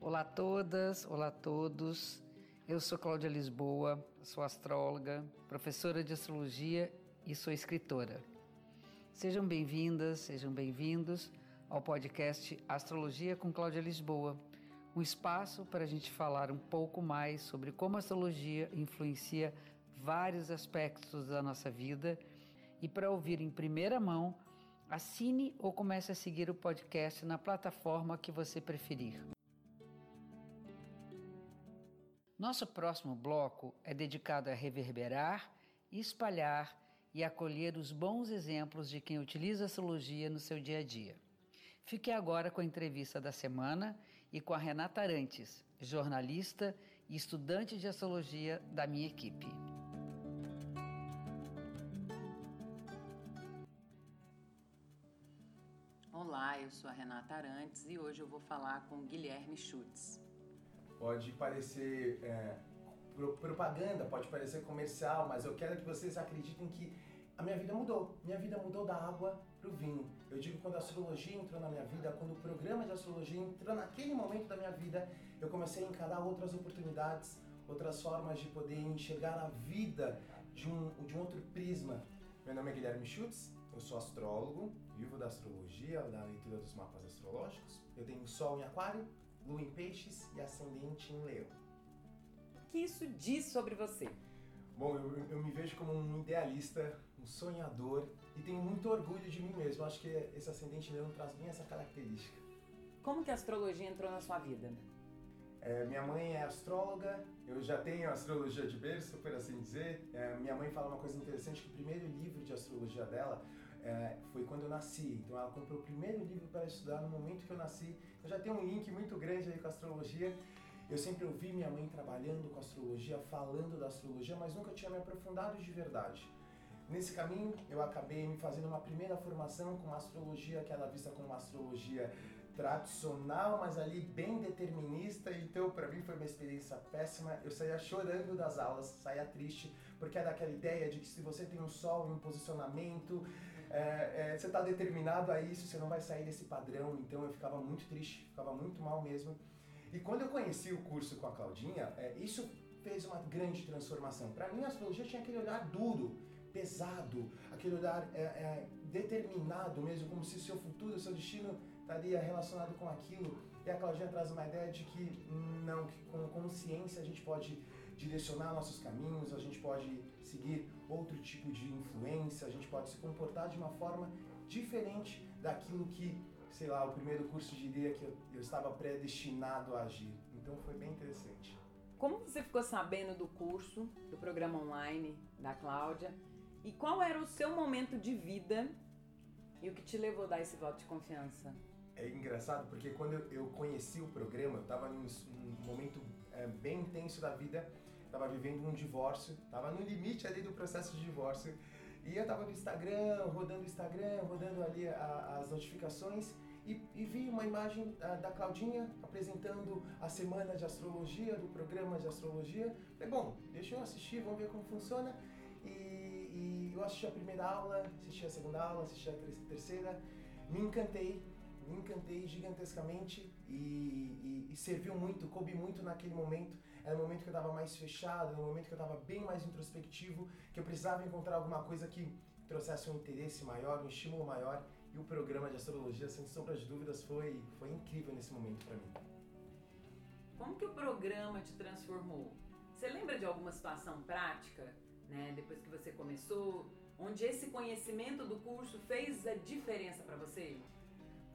Olá a todas, olá a todos. Eu sou Cláudia Lisboa, sou astróloga, professora de astrologia e sou escritora. Sejam bem-vindas, sejam bem-vindos ao podcast Astrologia com Cláudia Lisboa, um espaço para a gente falar um pouco mais sobre como a astrologia influencia vários aspectos da nossa vida e para ouvir em primeira mão, assine ou comece a seguir o podcast na plataforma que você preferir. Nosso próximo bloco é dedicado a reverberar, espalhar e acolher os bons exemplos de quem utiliza a astrologia no seu dia a dia. Fique agora com a entrevista da semana e com a Renata Arantes, jornalista e estudante de astrologia da minha equipe. Olá, eu sou a Renata Arantes e hoje eu vou falar com Guilherme Schutz. Pode parecer é, propaganda, pode parecer comercial, mas eu quero que vocês acreditem que a minha vida mudou. Minha vida mudou da água para o vinho. Eu digo quando a astrologia entrou na minha vida, quando o programa de astrologia entrou naquele momento da minha vida, eu comecei a encarar outras oportunidades, outras formas de poder enxergar a vida de um, de um outro prisma. Meu nome é Guilherme Schutz, eu sou astrólogo, vivo da astrologia, da leitura dos mapas astrológicos. Eu tenho Sol em Aquário, Lua em Peixes e Ascendente em Leão. O que isso diz sobre você? Bom, eu, eu, me vejo como um idealista, um sonhador e tenho muito orgulho de mim mesmo. Acho que esse ascendente leão traz bem essa característica. Como que a astrologia entrou na sua vida? É, minha mãe é astróloga, eu já tenho astrologia de berço, por assim dizer. É, minha mãe fala uma coisa interessante, que o primeiro livro de astrologia dela é, foi quando eu nasci. Então ela comprou o primeiro livro para estudar no momento que eu nasci. Eu já tenho um link muito grande aí com a astrologia. Eu sempre ouvi minha mãe trabalhando com astrologia, falando da astrologia, mas nunca tinha me aprofundado de verdade. Nesse caminho, eu acabei me fazendo uma primeira formação com astrologia que era vista como uma astrologia tradicional, mas ali bem determinista. Então, para mim, foi uma experiência péssima. Eu saía chorando das aulas, saía triste, porque era aquela ideia de que se você tem um sol em um posicionamento, é, é, você está determinado a isso, você não vai sair desse padrão. Então, eu ficava muito triste, ficava muito mal mesmo. E quando eu conheci o curso com a Claudinha, é, isso fez uma grande transformação. Para mim, a astrologia tinha aquele olhar duro pesado, aquele olhar é, é, determinado mesmo, como se seu futuro, seu destino estaria relacionado com aquilo. E a Claudinha traz uma ideia de que não, que com consciência a gente pode direcionar nossos caminhos, a gente pode seguir outro tipo de influência, a gente pode se comportar de uma forma diferente daquilo que, sei lá, o primeiro curso diria que eu, eu estava predestinado a agir. Então foi bem interessante. Como você ficou sabendo do curso, do programa online da Cláudia? E qual era o seu momento de vida e o que te levou a dar esse voto de confiança? É engraçado porque quando eu conheci o programa, eu estava num, num, momento é, bem intenso da vida, estava vivendo um divórcio, estava no limite ali do processo de divórcio. E eu estava no Instagram, rodando o Instagram, rodando ali a, as notificações e, e, vi uma imagem a, da Claudinha apresentando a semana de astrologia, do programa de astrologia. Falei, bom, deixa eu assistir, vamos ver como funciona. E e eu assisti a primeira aula, assisti a segunda aula, assisti a terceira, me encantei, me encantei gigantescamente e, e, e, serviu muito, coube muito naquele momento. Era o momento que eu estava mais fechado, era o momento que eu estava bem mais introspectivo, que eu precisava encontrar alguma coisa que trouxesse um interesse maior, um estímulo maior. E o programa de astrologia, sem sombra de dúvidas, foi, foi incrível nesse momento para mim. Como que o programa te transformou? Você lembra de alguma situação prática né? Depois que você começou, onde esse conhecimento do curso fez a diferença para você?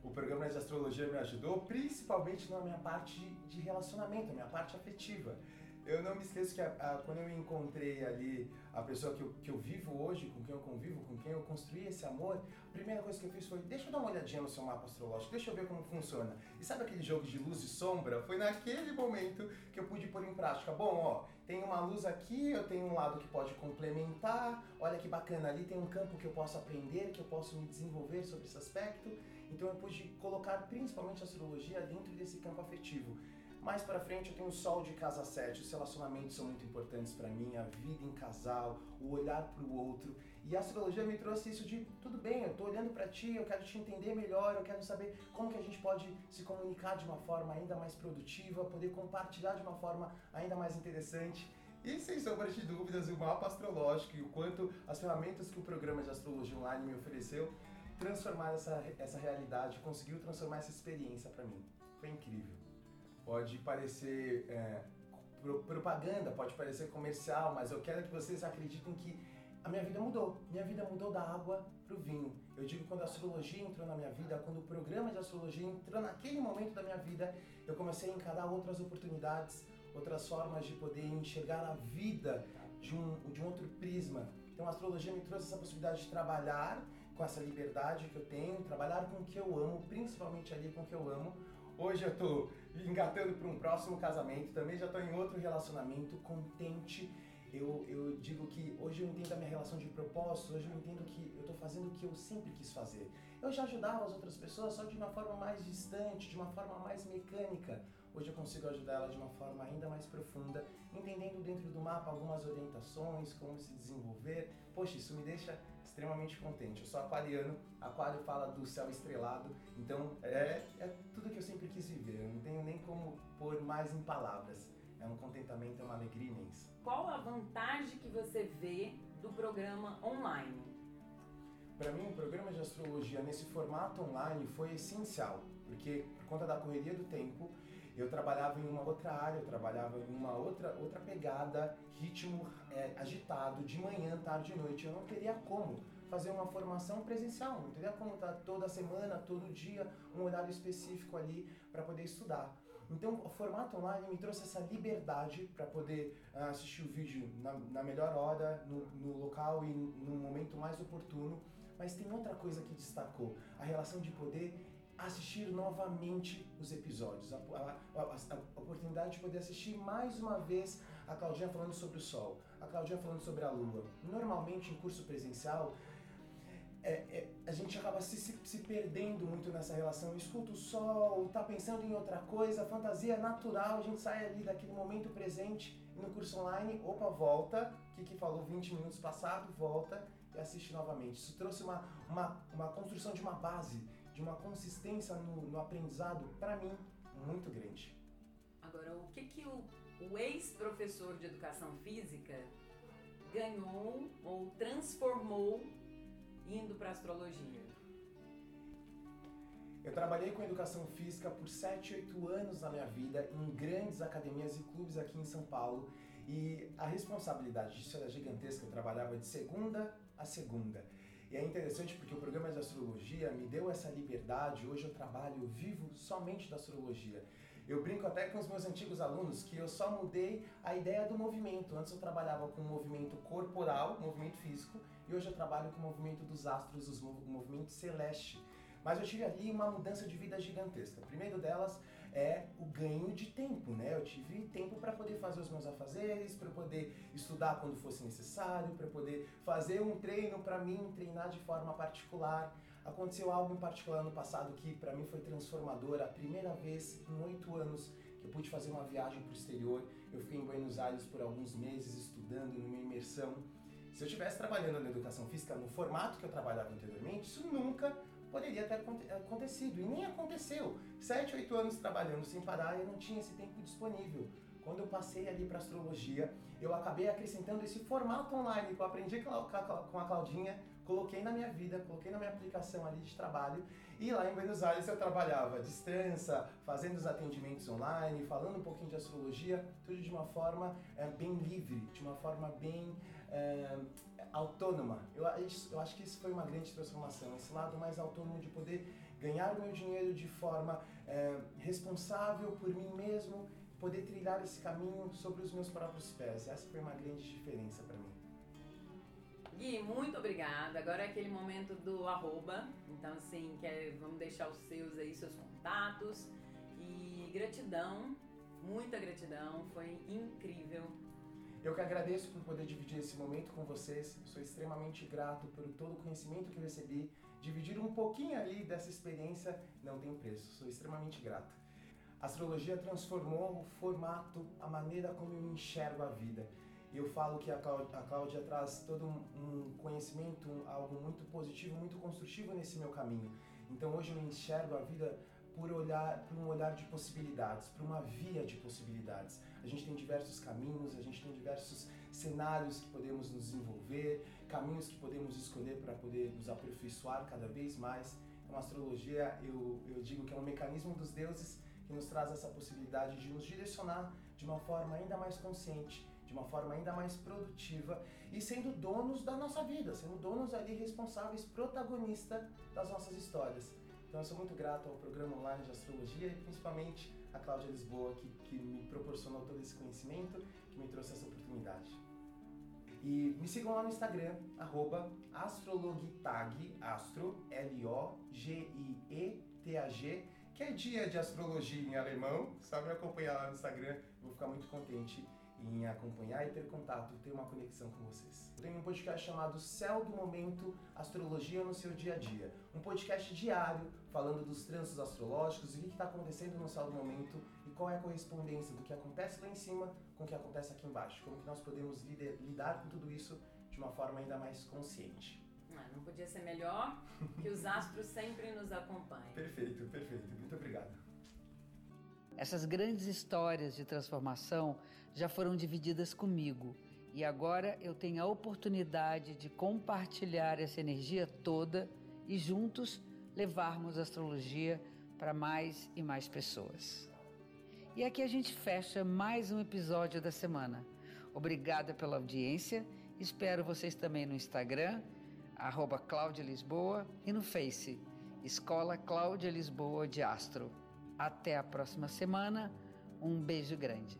O programa de astrologia me ajudou principalmente na minha parte de relacionamento, na minha parte afetiva. Eu não me esqueço que a, a, quando eu encontrei ali a pessoa que eu, que eu vivo hoje, com quem eu convivo, com quem eu construí esse amor, a primeira coisa que eu fiz foi: deixa eu dar uma olhadinha no seu mapa astrológico, deixa eu ver como funciona. E sabe aquele jogo de luz e sombra? Foi naquele momento que eu pude pôr em prática. Bom, ó, tem uma luz aqui, eu tenho um lado que pode complementar, olha que bacana, ali tem um campo que eu posso aprender, que eu posso me desenvolver sobre esse aspecto. Então eu pude colocar principalmente a astrologia dentro desse campo afetivo Mais para frente eu tenho o Sol de Casa 7, os relacionamentos são muito importantes para mim, a vida em casal, o olhar para o outro. E a astrologia me trouxe isso de tudo bem, eu estou olhando para ti, eu quero te entender melhor, eu quero saber como que a gente pode se comunicar de uma forma ainda mais produtiva, poder compartilhar de uma forma ainda mais interessante. E sem sombra de dúvidas, o mapa astrológico e o quanto as ferramentas que o programa de astrologia online me ofereceu transformar essa, essa realidade, conseguiu transformar essa experiência para mim. Foi incrível. Pode parecer é, propaganda, pode parecer comercial, mas eu quero que vocês acreditem que a minha vida mudou. Minha vida mudou da água para o vinho. Eu digo quando a astrologia entrou na minha vida, quando o programa de astrologia entrou naquele momento da minha vida, eu comecei a encarar outras oportunidades, outras formas de poder enxergar a vida de um, de um outro prisma. Então a astrologia me trouxe essa possibilidade de trabalhar com essa liberdade que eu tenho, trabalhar com o que eu amo, principalmente ali com o que eu amo. Hoje eu estou engatando para um próximo casamento, também já estou em outro relacionamento, contente. Eu, eu digo que hoje eu entendo a minha relação de propósito, hoje eu entendo que eu estou fazendo o que eu sempre quis fazer. Eu já ajudava as outras pessoas só de uma forma mais distante, de uma forma mais mecânica. Hoje eu consigo ajudar ela de uma forma ainda mais profunda, entendendo dentro do mapa algumas orientações, como se desenvolver. Poxa, isso me deixa extremamente contente. Eu sou aquariano, aquário fala do céu estrelado, então é, é tudo que eu sempre quis viver. Eu não tenho nem como pôr mais em palavras. É um contentamento, é uma alegria imensa. Qual a vantagem que você vê do programa online? Para mim, o programa de astrologia nesse formato online foi essencial, porque por conta da correria do tempo, eu trabalhava em uma outra área, eu trabalhava em uma outra, outra pegada, ritmo é, agitado, de manhã, tarde e noite. Eu não teria como fazer uma formação presencial, não teria como estar toda semana, todo dia, um horário específico ali para poder estudar. Então, o formato online me trouxe essa liberdade para poder uh, assistir o vídeo na, na melhor hora, no, no, local e no momento mais oportuno. Mas tem outra coisa que destacou: a relação de poder assistir novamente os episódios, a, a, a, a, oportunidade de poder assistir mais uma vez a Claudinha falando sobre o Sol, a Claudinha falando sobre a Lua. Normalmente em curso presencial, é, é, a gente acaba se, se, se, perdendo muito nessa relação. Escuta o Sol, tá pensando em outra coisa, fantasia natural, a gente sai ali daquele momento presente no curso online, opa, volta, o que, que falou 20 minutos passado, volta e assiste novamente. Isso trouxe uma, uma, uma construção de uma base de uma consistência no, no aprendizado, para mim, muito grande. Agora, o que, que o, o ex-professor de educação física ganhou ou transformou indo para astrologia? Eu trabalhei com educação física por 7, 8 anos na minha vida em grandes academias e clubes aqui em São Paulo e a responsabilidade disso era gigantesca. Eu trabalhava de segunda a segunda. E é interessante porque o programa de astrologia me deu essa liberdade. Hoje eu trabalho, vivo somente da astrologia. Eu brinco até com os meus antigos alunos que eu só mudei a ideia do movimento. Antes eu trabalhava com movimento corporal, movimento físico, e hoje eu trabalho com o movimento dos astros, o movimento celeste. Mas eu tive ali uma mudança de vida gigantesca. Primeiro delas é o ganho de tempo, né? Eu tive tempo para poder fazer os meus afazeres, para poder estudar quando fosse necessário, para poder fazer um treino para mim, treinar de forma particular. Aconteceu algo em particular no passado que para mim foi transformador. A primeira vez em oito anos que eu pude fazer uma viagem para o exterior. Eu fiquei em Buenos Aires por alguns meses estudando numa imersão. Se eu estivesse trabalhando na educação física no formato que eu trabalhava anteriormente, isso nunca poderia ter acontecido. E nem aconteceu. Sete, oito anos trabalhando sem parar, eu não tinha esse tempo disponível. Quando eu passei ali para astrologia, eu acabei acrescentando esse formato online que eu aprendi com a Claudinha, coloquei na minha vida, coloquei na minha aplicação ali de trabalho. E lá em Buenos Aires eu trabalhava à distância, fazendo os atendimentos online, falando um pouquinho de astrologia, tudo de uma forma é, bem livre, de uma forma bem é, autônoma. Eu, eu acho que isso foi uma grande transformação, esse lado mais autônomo de poder ganhar meu dinheiro de forma é, responsável por mim mesmo, poder trilhar esse caminho sobre os meus próprios pés. Essa foi uma grande diferença para mim. Gui, muito obrigada. Agora é aquele momento do arroba. Então, assim, quer, vamos deixar os seus aí, seus contatos. E gratidão, muita gratidão. Foi incrível eu que agradeço por poder dividir esse momento com vocês. Sou extremamente grato por todo o conhecimento que eu recebi. Dividir um pouquinho ali dessa experiência não tem preço. Sou extremamente grato. A astrologia transformou o formato, a maneira como eu enxergo a vida. Eu falo que a Cláudia, traz todo um, conhecimento, algo muito positivo, muito construtivo nesse meu caminho. Então hoje eu enxergo a vida por olhar, por um olhar de possibilidades, por uma via de possibilidades. A gente tem diversos caminhos, a gente tem diversos cenários que podemos nos desenvolver, caminhos que podemos escolher para poder nos aperfeiçoar cada vez mais. Então, a astrologia, eu, eu digo que é um mecanismo dos deuses que nos traz essa possibilidade de nos direcionar de uma forma ainda mais consciente, de uma forma ainda mais produtiva e sendo donos da nossa vida, sendo donos ali responsáveis, protagonistas das nossas histórias. Então eu sou muito grato ao programa online de astrologia e principalmente a Cláudia Lisboa que, que me proporcionou todo esse conhecimento, que me trouxe essa oportunidade. E me sigam lá no Instagram, arroba astrologitag, astro, L-O-G-I-E-T-A-G, que é dia de astrologia em alemão. Só me acompanhar lá no Instagram, vou ficar muito contente em acompanhar e ter contato, ter uma conexão com vocês. Eu tenho um podcast chamado Céu do Momento Astrologia no seu dia a dia. Um podcast diário falando dos trânsitos astrológicos e o que está acontecendo no céu do momento e qual é a correspondência do que acontece lá em cima com o que acontece aqui embaixo. Como que nós podemos lidar com tudo isso de uma forma ainda mais consciente. Ah, não podia ser melhor que os astros sempre nos acompanhem. Perfeito, perfeito. Muito obrigado. Essas grandes histórias de transformação já foram divididas comigo e agora eu tenho a oportunidade de compartilhar essa energia toda e juntos levarmos a astrologia para mais e mais pessoas. E aqui a gente fecha mais um episódio da semana. Obrigada pela audiência. Espero vocês também no Instagram, arroba Cláudia Lisboa, e no Face, Escola Cláudia Lisboa de Astro. Até a próxima semana. Um beijo grande.